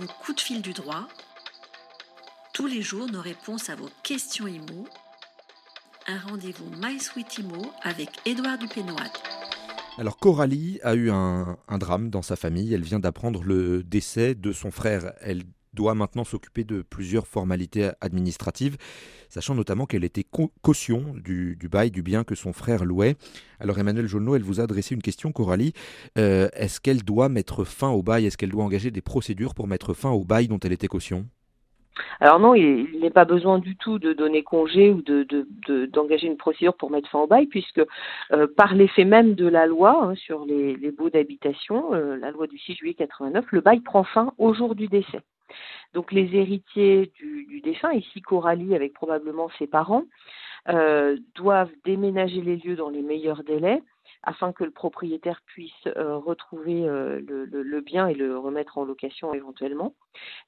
le coup de fil du droit. Tous les jours, nos réponses à vos questions IMO. Un rendez-vous My Sweet avec Édouard Dupénoat. Alors Coralie a eu un, un, drame dans sa famille. Elle vient d'apprendre le décès de son frère. Elle doit maintenant s'occuper de plusieurs formalités administratives, sachant notamment qu'elle était caution du, bail du bien que son frère louait. Alors Emmanuel Jolneau, elle vous a adressé une question, Coralie. Euh, est-ce qu'elle doit mettre fin au bail? Est-ce qu'elle doit engager des procédures pour mettre fin au bail dont elle était caution? Alors non, il, n'est pas besoin du tout de donner congé ou d'engager une procédure pour mettre fin au bail, puisque euh, par l'effet même de la loi hein, sur les, baux d'habitation, euh, la loi du 6 juillet 89, le bail prend fin au jour du décès. Donc les héritiers du, défunt, ici Coralie avec probablement ses parents, euh, doivent déménager les lieux dans les meilleurs délais afin que le propriétaire puisse euh, retrouver euh, le, bien et le remettre en location éventuellement.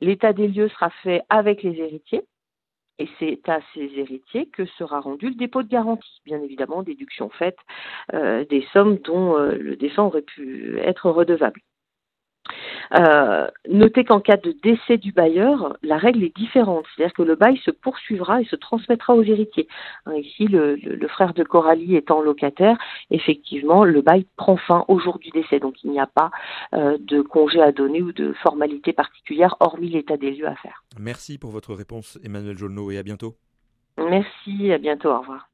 L'état des lieux sera fait avec les héritiers. Et c'est à ces héritiers que sera rendu le dépôt de garantie, bien évidemment, déduction faite des sommes dont le défunt aurait pu être redevable. Euh, notez qu'en cas de décès du bailleur, la règle est différente, c'est-à-dire que le bail se poursuivra et se transmettra aux héritiers. Hein, ici, le, frère de Coralie étant locataire, effectivement, le bail prend fin au jour du décès, donc il n'y a pas euh, de congé à donner ou de formalité particulière, hormis l'état des lieux à faire. Merci pour votre réponse, Emmanuel Jolneau, et à bientôt. Merci, à bientôt, au revoir.